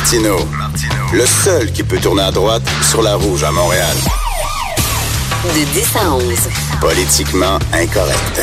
Martino, le seul qui peut tourner à droite sur la rouge à Montréal. De 10 à 11. Politiquement incorrect.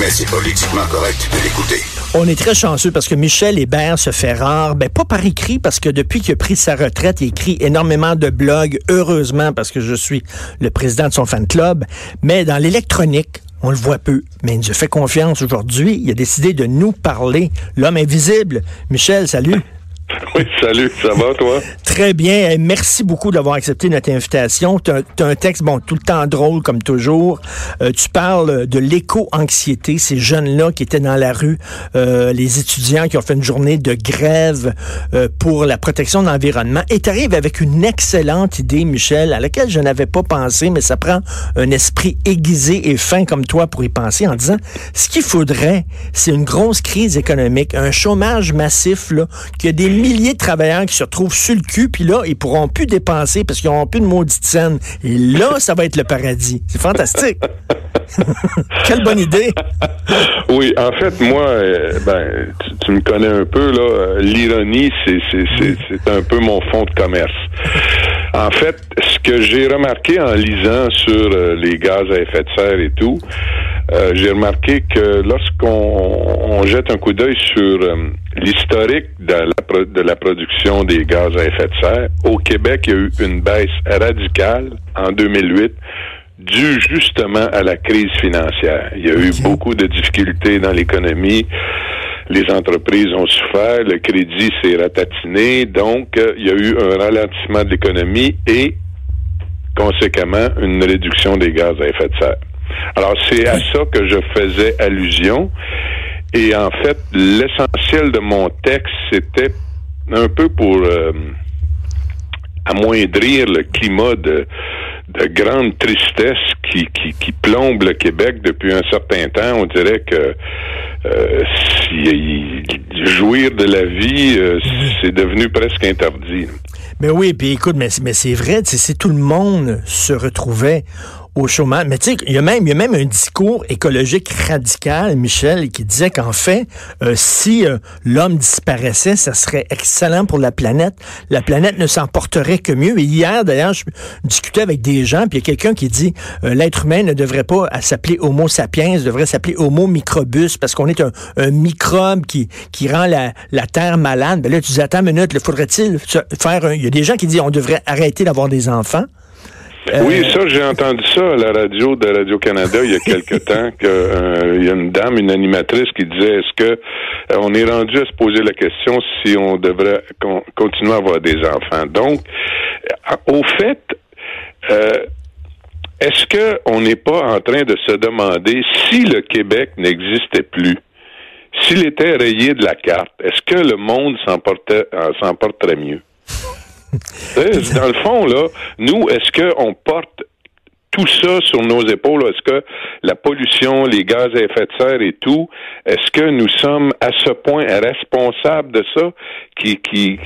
Mais c'est politiquement correct de l'écouter. On est très chanceux parce que Michel Hébert se fait rare, ben pas par écrit parce que depuis qu'il a pris sa retraite, il écrit énormément de blogs, heureusement parce que je suis le président de son fan club, mais dans l'électronique, on le voit peu, mais il nous a fait confiance aujourd'hui. Il a décidé de nous parler. L'homme invisible. Michel, salut. Oui, salut, ça va toi? Très bien. Merci beaucoup d'avoir accepté notre invitation. Tu as, un texte, bon, tout le temps drôle comme toujours. Euh, tu parles de l'éco-anxiété, ces jeunes-là qui étaient dans la rue, euh, les étudiants qui ont fait une journée de grève euh, pour la protection de l'environnement. Et tu arrives avec une excellente idée, Michel, à laquelle je n'avais pas pensé, mais ça prend un esprit aiguisé et fin comme toi pour y penser en disant, ce qu'il faudrait, c'est une grosse crise économique, un chômage massif, là, qui a des milliers de travailleurs qui se retrouvent sur le cul, puis là, ils pourront plus dépenser parce qu'ils n'auront plus de maudite scène. Et là, ça va être le paradis. C'est fantastique. Quelle bonne idée. oui, en fait, moi, euh, ben, tu, me connais un peu, là. Euh, l'ironie, c'est un peu mon fond de commerce. En fait, ce que j'ai remarqué en lisant sur euh, les gaz à effet de serre et tout, j'ai remarqué que lorsqu'on jette un coup d'œil sur l'historique de la, de la production des gaz à effet de serre, au Québec, il y a eu une baisse radicale en 2008 dû justement à la crise financière. Il y a eu beaucoup de difficultés dans l'économie. Les entreprises ont souffert, le crédit s'est ratatiné, donc euh, il y a eu un ralentissement de l'économie et conséquemment une réduction des gaz à effet de serre. Alors c'est à ça que je faisais allusion et en fait l'essentiel de mon texte c'était un peu pour euh, amoindrir le climat de de grande tristesse qui, plombe le Québec depuis un certain temps. On dirait que euh, jouir de la vie, euh, c'est devenu presque interdit. Mais oui, puis écoute, mais, mais c'est vrai, si tout le monde se retrouvait au chômage. Mais tu sais, il y a même, y a même un discours écologique radical, Michel, qui disait qu'en fait, euh, si euh, l'homme disparaissait, ça serait excellent pour la planète. La planète ne s'en porterait que mieux. Et hier, d'ailleurs, je discutais avec des gens, puis il y a quelqu'un qui dit euh, l'être humain ne devrait pas s'appeler Homo sapiens, devrait s'appeler Homo microbus, parce qu'on est un, un, microbe qui, qui rend la, la Terre malade. Ben là, tu dis, attends une minute, faudrait-il faire un... Il y a des gens qui disent on devrait arrêter d'avoir des enfants. Euh, oui, ça, j'ai entendu ça à la radio de Radio-Canada il y a quelque temps, qu'il euh, y a une dame, une animatrice qui disait est-ce que euh, on est rendu à se poser la question si on devrait continuer à avoir des enfants? Donc, au fait, est-ce qu'on n'est pas en train de se demander si le Québec n'existait plus? S'il était rayé de la carte, est-ce que le monde s'en porterait mieux? Dans le fond, là, nous, est-ce qu'on porte tout ça sur nos épaules, est-ce que la pollution, les gaz à effet de serre et tout, est-ce que nous sommes à ce point responsables de ça, qui, qui,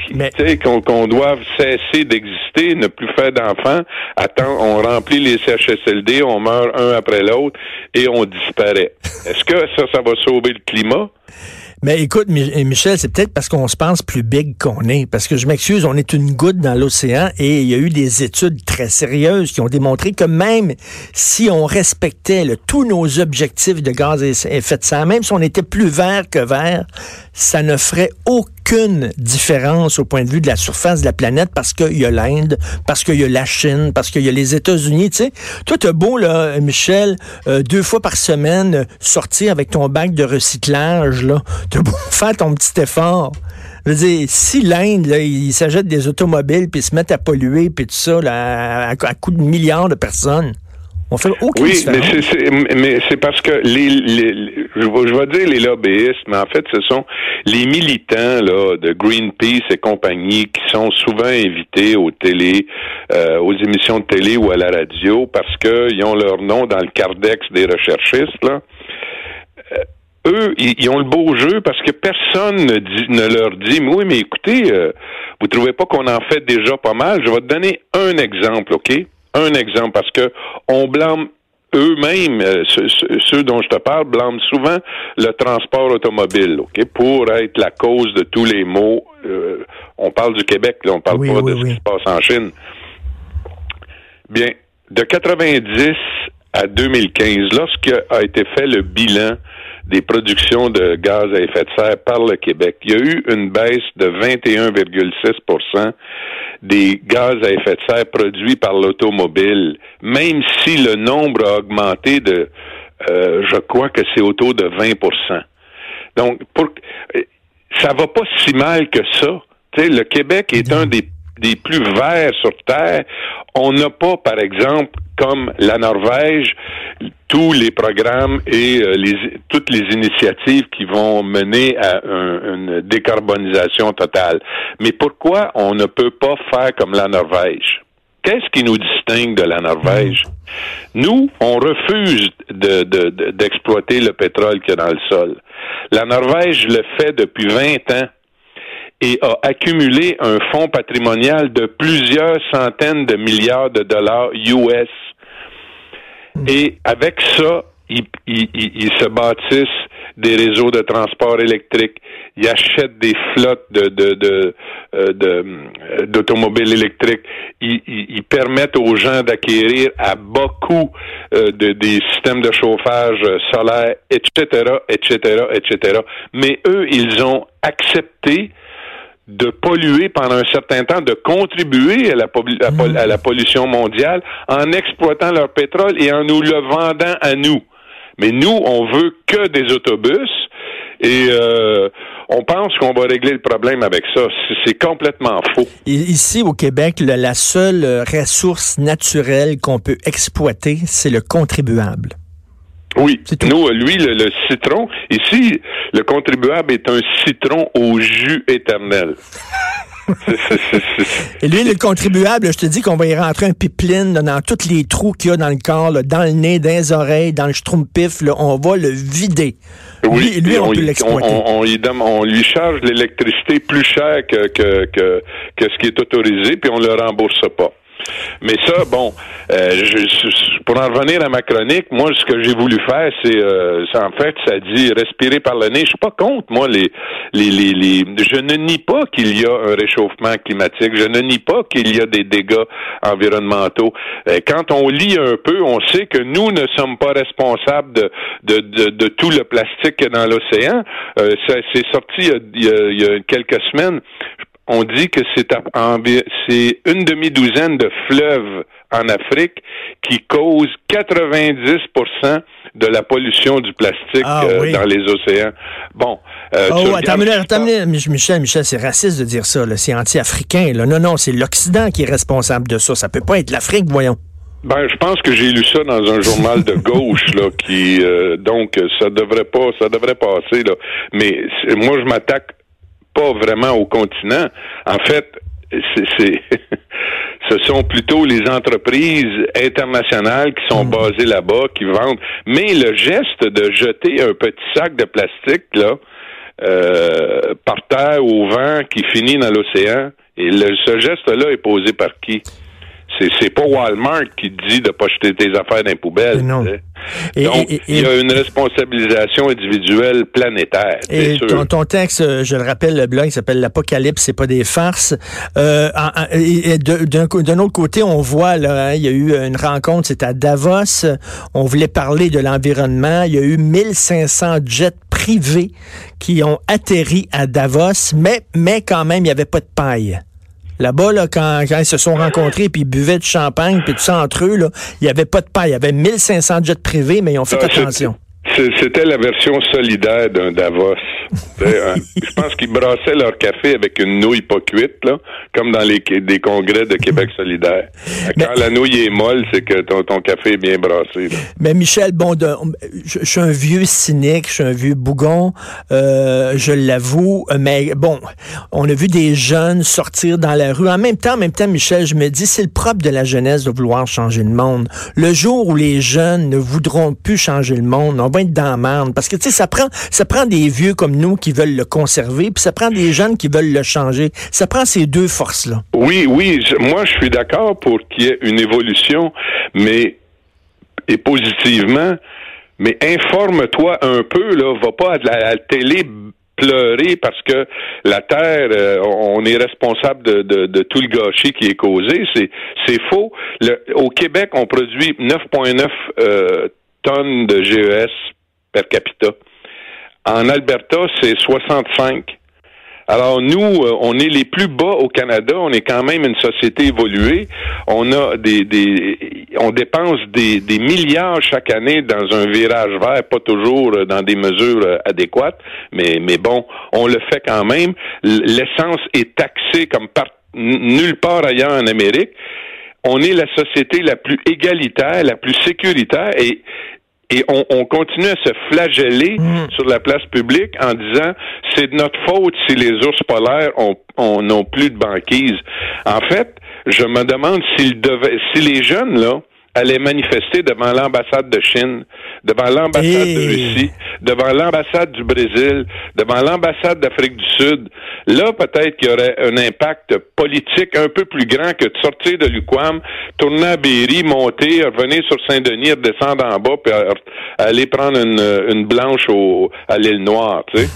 qu'on qu'on doive cesser d'exister, ne plus faire d'enfants, attends, on remplit les CHSLD, on meurt un après l'autre et on disparaît. Est-ce que ça, ça va sauver le climat? Mais écoute, eh, Michel, c'est peut-être parce qu'on se pense plus big qu'on est. Parce que je m'excuse, on est une goutte dans l'océan et il y a eu des études très sérieuses qui ont démontré que même si on respectait tous nos objectifs de gaz à effet de serre, même si on était plus vert que vert, ça ne ferait aucun aucune différence au point de vue de la surface de la planète parce qu'il y a l'Inde, parce qu'il y a la Chine, parce qu'il y a les États-Unis. Tu sais, toi, t'as beau, là, Michel, euh, deux fois par semaine, sortir avec ton bac de recyclage, là. T'as beau faire ton petit effort. Je veux dire, si l'Inde, ils s'achètent des automobiles puis se mettent à polluer puis tout ça, là, à, à coup de milliards de personnes, oui, mais c'est parce que les, je, vais dire les lobbyistes, mais en fait, ce sont les militants là de Greenpeace et compagnie qui sont souvent invités aux télé, euh, aux émissions de télé ou à la radio parce qu'ils ont leur nom dans le cardex des recherchistes là. Euh, eux, ils, ont le beau jeu parce que personne ne, dit, ne leur dit, mais oui, mais écoutez, euh, vous trouvez pas qu'on en fait déjà pas mal? Je vais te donner un exemple, OK? Un exemple parce que on blâme eux-mêmes, euh, ceux, dont je te parle, blâment souvent le transport automobile, ok, pour être la cause de tous les maux euh, On parle du Québec, là, on parle Oui, pas oui, de ce qui se passe en Chine. Bien, de 90 à 2015, lorsque a été fait le bilan des productions de gaz à effet de serre par le Québec, il y a eu une baisse de 21,6 des gaz à effet de serre produits par l'automobile, même si le nombre a augmenté de, euh, je crois que c'est autour de 20% Donc, pour, euh, ça va pas si mal que ça. Tu sais, le Québec est un des, des plus verts sur Terre. On n'a pas, par exemple, comme la Norvège, tous les programmes et euh, toutes les initiatives qui vont mener à un- une décarbonisation totale. Mais pourquoi on ne peut pas faire comme la Norvège? Qu'est-ce qui nous distingue de la Norvège? Nous, on refuse de- de- de- d'exploiter le pétrole qu'il y a dans le sol. La Norvège le fait depuis 20 ans et a accumulé un fonds patrimonial de plusieurs centaines de milliards de dollars US. Et avec ça, ils, se bâtissent des réseaux de transport électrique. Ils achètent des flottes de, euh, euh, d'automobiles électriques. Ils, permettent aux gens d'acquérir à bas coût euh, de, des systèmes de chauffage euh, solaire, etc., etc., etc. Mais eux, ils ont accepté de polluer pendant un certain temps, de contribuer à la, pollution mondiale en exploitant leur pétrole et en nous le vendant à nous. Mais nous, on veut que des autobus et euh, on pense qu'on va régler le problème avec ça. C'est- complètement faux. Ici, au Québec, la seule euh, ressource naturelle qu'on peut exploiter, c'est le contribuable. Oui, nous, lui, le, le citron, ici, le contribuable est un citron au jus éternel. Et lui, le contribuable, je te dis qu'on va y rentrer un pipeline là, dans tous les trous qu'il y a dans le corps, là, dans le nez, dans les oreilles, dans le schtroumpif, là, on va le vider. Oui, lui, on, peut y- l'exploiter. On, on- on y donne- on lui charge l'électricité plus cher que, que, que, que ce qui est autorisé, puis on le rembourse pas. Mais ça, bon, euh, je, pour en revenir à ma chronique, moi, ce que j'ai voulu faire, c'est, euh, en fait, ça dit respirer par le nez. Je suis pas contre, moi, les, les, les, les- je ne nie pas qu'il y a un réchauffement climatique. Je ne nie pas qu'il y a des dégâts environnementaux. Euh, quand on lit un peu, on sait que nous ne sommes pas responsables de, de, de, tout le plastique dans l'océan. Euh, c'est sorti il y a- il y a quelques semaines on dit que c'est une demi-douzaine de fleuves en Afrique qui causent 90% de la pollution du plastique Ah, euh, oui. dans les océans. Bon, euh, Oh, regardes attends, minute, minute. Michel, Michel, c'est raciste de dire ça. C'est anti-africain. Non, non, c'est l'Occident qui est responsable de ça. Ça peut pas être l'Afrique, voyons. Ben, je pense que j'ai lu ça dans un journal de gauche, là, qui euh, donc ça devrait pas, ça devrait passer, là. Mais moi, je m'attaque pas vraiment au continent. En fait, c'est, c'est- ce sont plutôt les entreprises internationales qui sont basées là-bas, qui vendent. Mais le geste de jeter un petit sac de plastique là euh, par terre au vent qui finit dans l'océan, et le, ce geste-là est posé par qui? C'est, c'est pas Walmart qui dit de pas jeter tes affaires dans les poubelles. Non. Et- Donc, et- et- il y a une responsabilisation individuelle planétaire, Et sûr. ton, ton texte, euh, je le rappelle, le blog s'appelle L'Apocalypse, c'est pas des farces. Euh, et- d'un autre côté, on voit, là, hein, il y a eu une rencontre, c'était à Davos. On voulait parler de l'environnement. Il y a eu 1500 jets privés qui ont atterri à Davos, mais, mais quand même, il n'y avait pas de paille. Là-bas, là, quand, quand ils se sont rencontrés puis ils buvaient du champagne puis tout ça entre eux, là, il n'y avait pas de paille. Il y avait 1500 jets privés, mais ils ont fait Ah, attention. C'était la version solidaire d'un Davos. Je pense qu'ils brassaient leur café avec une nouille pas cuite, là, comme dans les des congrès de Québec solidaire. Quand la nouille est molle, c'est que ton, ton café est bien brassé. là. Mais Michel, bon, de- je, je suis un vieux cynique, je suis un vieux bougon, euh, je l'avoue, mais bon, on a vu des jeunes sortir dans la rue. En même temps, en même temps, Michel, je me dis, c'est le propre de la jeunesse de vouloir changer le monde. Le jour où les jeunes ne voudront plus changer le monde, on être dans. Parce que, tu sais, ça prend, ça prend des vieux comme nous qui veulent le conserver, puis ça prend des jeunes qui veulent le changer. Ça prend ces deux forces-là. Oui, oui, moi je suis d'accord pour qu'il y ait une évolution, mais et positivement, mais informe-toi un peu, là, va pas à la, télé pleurer parce que la terre, euh, on est responsable de, tout le gâchis qui est causé. C'est c'est faux. Au Québec, on produit 9,9 euh, tonnes de GES per capita. En Alberta, c'est 65. Alors nous, euh, on est les plus bas au Canada. On est quand même une société évoluée. On a des, des on dépense des, des milliards chaque année dans un virage vert, pas toujours dans des mesures euh, adéquates, mais mais bon, on le fait quand même. L'essence est taxée comme par nulle part ailleurs en Amérique on est la société la plus égalitaire, la plus sécuritaire et et on, continue à se flageller mm. sur la place publique en disant c'est de notre faute si les ours polaires ont, n'ont plus de banquise. En fait, je me demande s'ils devaient, si les jeunes là allait manifester devant l'ambassade de Chine, devant l'ambassade de Russie, devant l'ambassade du Brésil, devant l'ambassade d'Afrique du Sud. Là, peut-être qu'il y aurait un impact politique un peu plus grand que de sortir de l'UQAM, tourner à Berry, monter, revenir sur Saint-Denis, redescendre en bas, puis aller prendre une, blanche au, à l'île Noire, tu sais.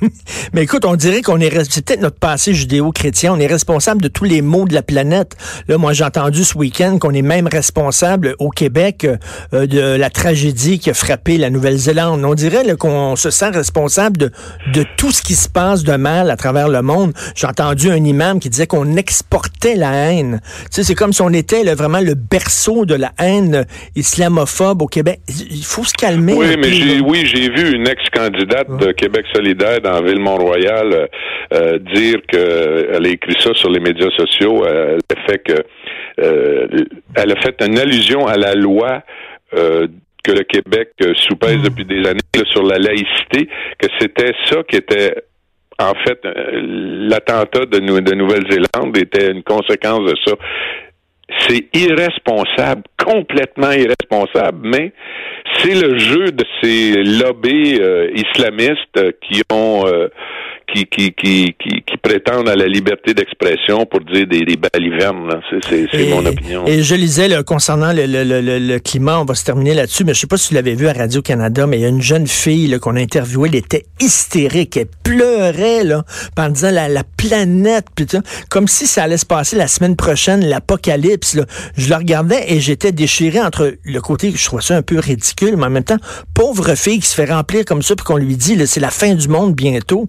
Mais écoute, on dirait qu'on est, c'est peut-être notre passé judéo-chrétien, on est responsable de tous les maux de la planète. Là, moi, j'ai entendu ce week-end qu'on est même responsable au Québec euh, de la tragédie qui a frappé la Nouvelle-Zélande. On dirait qu'on se sent responsable de, de tout ce qui se passe de mal à travers le monde. J'ai entendu un imam qui disait qu'on exportait la haine. Tu sais, c'est comme si on était vraiment le berceau de la haine islamophobe au Québec. Il faut se calmer. Oui, mais j'ai, oui, j'ai vu une ex-candidate de Québec solidaire dans Ville-Mont-Royal euh, euh, dire qu'elle a écrit ça sur les médias sociaux, le fait que euh, elle a fait une allusion à la loi euh, que le Québec euh, soupèse mm. depuis des années sur la laïcité, que c'était ça qui était en fait l'attentat de, de Nouvelle-Zélande était une conséquence de ça. C'est irresponsable, complètement irresponsable, mais c'est le jeu de ces lobbies islamistes qui ont qui, qui, qui, qui, prétendent à la liberté d'expression pour dire des, des balivernes. C'est mon opinion. Et je lisais concernant le, le, le, le, climat, on va se terminer là-dessus, mais je sais pas si vous l'avez vu à Radio-Canada, mais il y a une jeune fille qu'on a interviewée, elle était hystérique, elle pleurait là, en disant la, la planète, putain, comme si ça allait se passer la semaine prochaine, l'apocalypse. Je la regardais et j'étais déchiré entre le côté que je trouvais ça un peu ridicule, mais en même temps, pauvre fille qui se fait remplir comme ça, puis qu'on lui dit, c'est la fin du monde bientôt.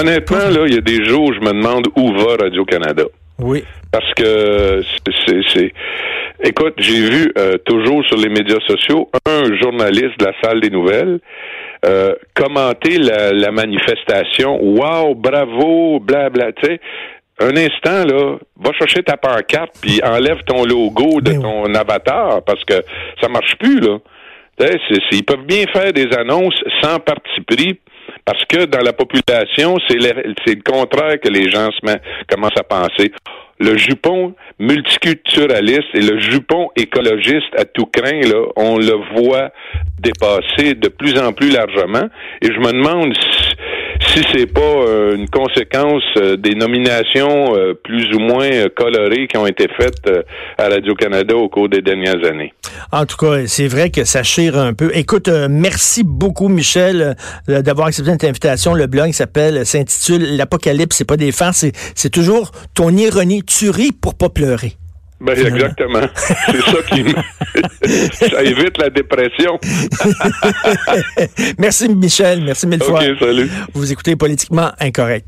Honnêtement, là, il y a des jours où je me demande où va Radio-Canada. Oui. Parce que c'est. Écoute, j'ai vu euh, toujours sur les médias sociaux un journaliste de la salle des nouvelles euh, commenter la, manifestation. Wow, bravo, blabla. Tu sais, un instant, là, va chercher ta pancarte puis enlève ton logo de ben ton avatar parce que ça marche plus, là. ils peuvent bien faire des annonces sans parti pris parce que dans la population, c'est le, contraire que les gens commencent à penser. Le jupon multiculturaliste et le jupon écologiste à tout craint, là, on le voit dépasser de plus en plus largement. Et je me demande si, c'est pas euh, une conséquence euh, des nominations euh, plus ou moins colorées qui ont été faites à Radio-Canada au cours des dernières années. En tout cas, c'est vrai que ça chire un peu. Écoute, merci beaucoup, Michel, d'avoir accepté cette invitation. Le blog s'appelle, s'intitule L'Apocalypse, c'est pas des farces, c'est toujours ton ironie. Tu ris pour pas pleurer. Ben, exactement. C'est ça qui ça évite la dépression. merci Michel, merci mille fois. salut. Vous écoutez politiquement incorrect.